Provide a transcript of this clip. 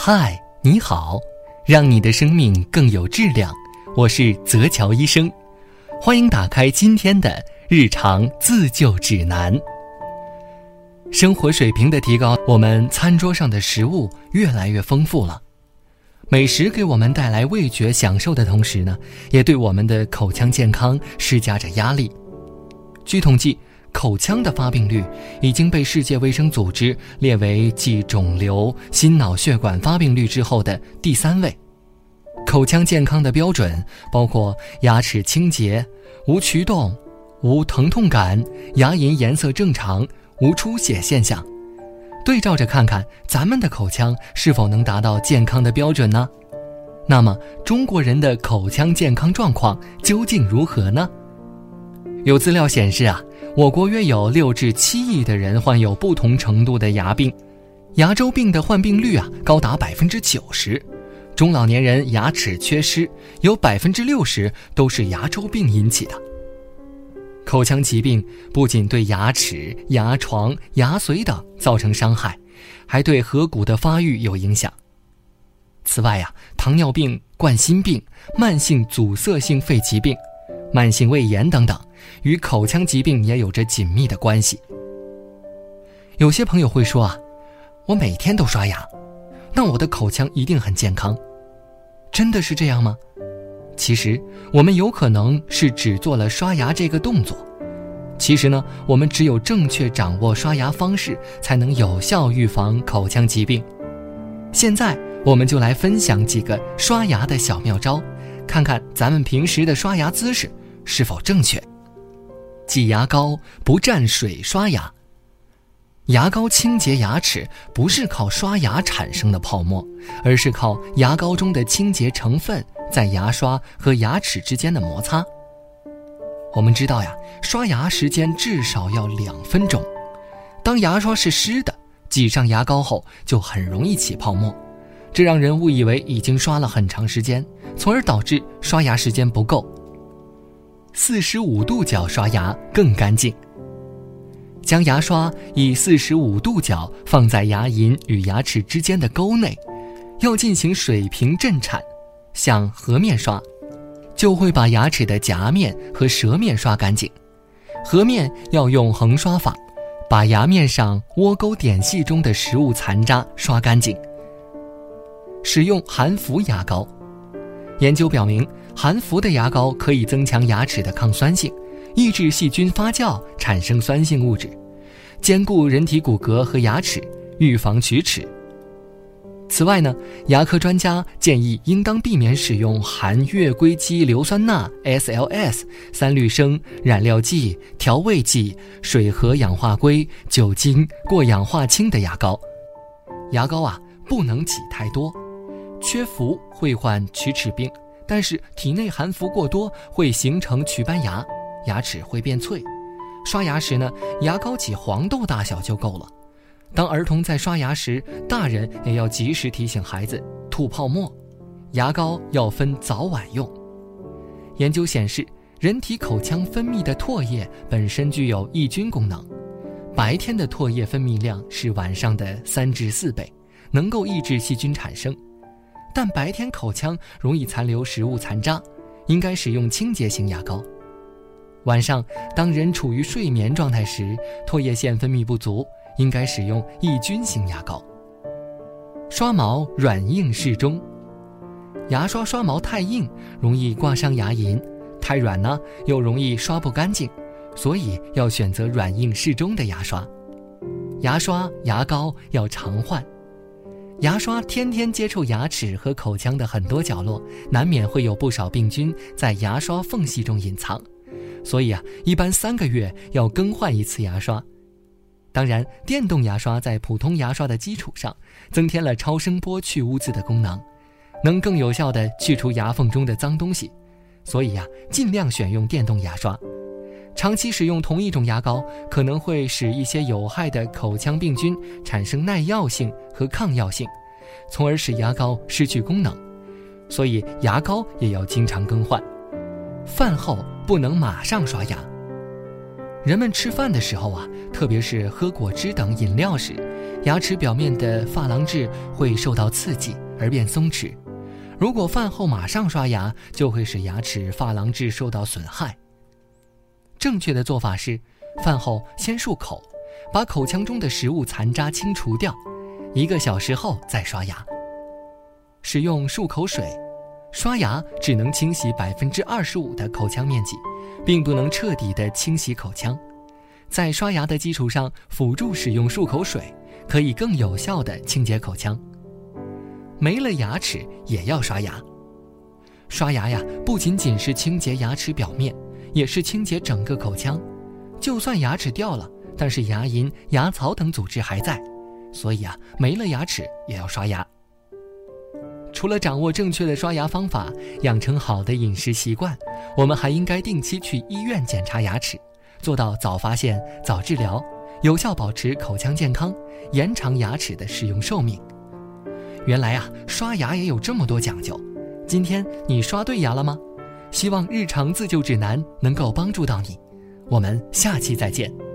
嗨，你好，让你的生命更有质量。我是泽乔医生，欢迎打开今天的日常自救指南。生活水平的提高，我们餐桌上的食物越来越丰富了。美食给我们带来味觉享受的同时呢，也对我们的口腔健康施加着压力。据统计。口腔的发病率已经被世界卫生组织列为继肿瘤、心脑血管发病率之后的第三位。口腔健康的标准包括牙齿清洁、无龋洞、无疼痛感、牙龈颜色正常、无出血现象。对照着看看，咱们的口腔是否能达到健康的标准呢？那么，中国人的口腔健康状况究竟如何呢？有资料显示啊。我国约有六至七亿的人患有不同程度的牙病，牙周病的患病率啊高达百分之九十，中老年人牙齿缺失有百分之六十都是牙周病引起的。口腔疾病不仅对牙齿、牙床、牙髓等造成伤害，还对颌骨的发育有影响。此外呀，糖尿病、冠心病、慢性阻塞性肺疾病。慢性胃炎等等，与口腔疾病也有着紧密的关系。有些朋友会说啊，我每天都刷牙，那我的口腔一定很健康，真的是这样吗？其实我们有可能是只做了刷牙这个动作，其实呢，我们只有正确掌握刷牙方式，才能有效预防口腔疾病。现在我们就来分享几个刷牙的小妙招。看看咱们平时的刷牙姿势是否正确。挤牙膏不蘸水刷牙。牙膏清洁牙齿不是靠刷牙产生的泡沫，而是靠牙膏中的清洁成分在牙刷和牙齿之间的摩擦。我们知道呀，刷牙时间至少要两分钟。当牙刷是湿的，挤上牙膏后就很容易起泡沫。这让人误以为已经刷了很长时间，从而导致刷牙时间不够。四十五度角刷牙更干净。将牙刷以四十五度角放在牙龈与牙齿之间的沟内，要进行水平震颤，像和面刷，就会把牙齿的夹面和舌面刷干净。和面要用横刷法，把牙面上窝沟点隙中的食物残渣刷干净。使用含氟牙膏，研究表明，含氟的牙膏可以增强牙齿的抗酸性，抑制细菌发酵产生酸性物质，坚固人体骨骼和牙齿，预防龋齿。此外呢，牙科专家建议应当避免使用含月硅基硫酸钠 （SLS）、三氯生、染料剂、调味剂、水和氧化硅、酒精、过氧化氢的牙膏。牙膏啊，不能挤太多。缺氟会患龋齿病，但是体内含氟过多会形成龋斑牙，牙齿会变脆。刷牙时呢，牙膏挤黄豆大小就够了。当儿童在刷牙时，大人也要及时提醒孩子吐泡沫。牙膏要分早晚用。研究显示，人体口腔分泌的唾液本身具有抑菌功能，白天的唾液分泌量是晚上的三至四倍，能够抑制细菌产生。但白天口腔容易残留食物残渣，应该使用清洁型牙膏。晚上，当人处于睡眠状态时，唾液腺分泌不足，应该使用抑菌型牙膏。刷毛软硬适中，牙刷刷毛太硬容易刮伤牙龈，太软呢又容易刷不干净，所以要选择软硬适中的牙刷。牙刷、牙膏要常换。牙刷天天接触牙齿和口腔的很多角落，难免会有不少病菌在牙刷缝隙中隐藏，所以啊，一般三个月要更换一次牙刷。当然，电动牙刷在普通牙刷的基础上，增添了超声波去污渍的功能，能更有效地去除牙缝中的脏东西，所以呀，尽量选用电动牙刷。长期使用同一种牙膏，可能会使一些有害的口腔病菌产生耐药性和抗药性，从而使牙膏失去功能。所以牙膏也要经常更换。饭后不能马上刷牙。人们吃饭的时候啊，特别是喝果汁等饮料时，牙齿表面的珐琅质会受到刺激而变松弛。如果饭后马上刷牙，就会使牙齿珐琅质受到损害。正确的做法是，饭后先漱口，把口腔中的食物残渣清除掉，一个小时后再刷牙。使用漱口水，刷牙只能清洗百分之二十五的口腔面积，并不能彻底的清洗口腔。在刷牙的基础上辅助使用漱口水，可以更有效的清洁口腔。没了牙齿也要刷牙。刷牙呀，不仅仅是清洁牙齿表面，也是清洁整个口腔。就算牙齿掉了，但是牙龈、牙槽等组织还在，所以啊，没了牙齿也要刷牙。除了掌握正确的刷牙方法，养成好的饮食习惯，我们还应该定期去医院检查牙齿，做到早发现、早治疗，有效保持口腔健康，延长牙齿的使用寿命。原来啊，刷牙也有这么多讲究。今天你刷对牙了吗？希望日常自救指南能够帮助到你。我们下期再见。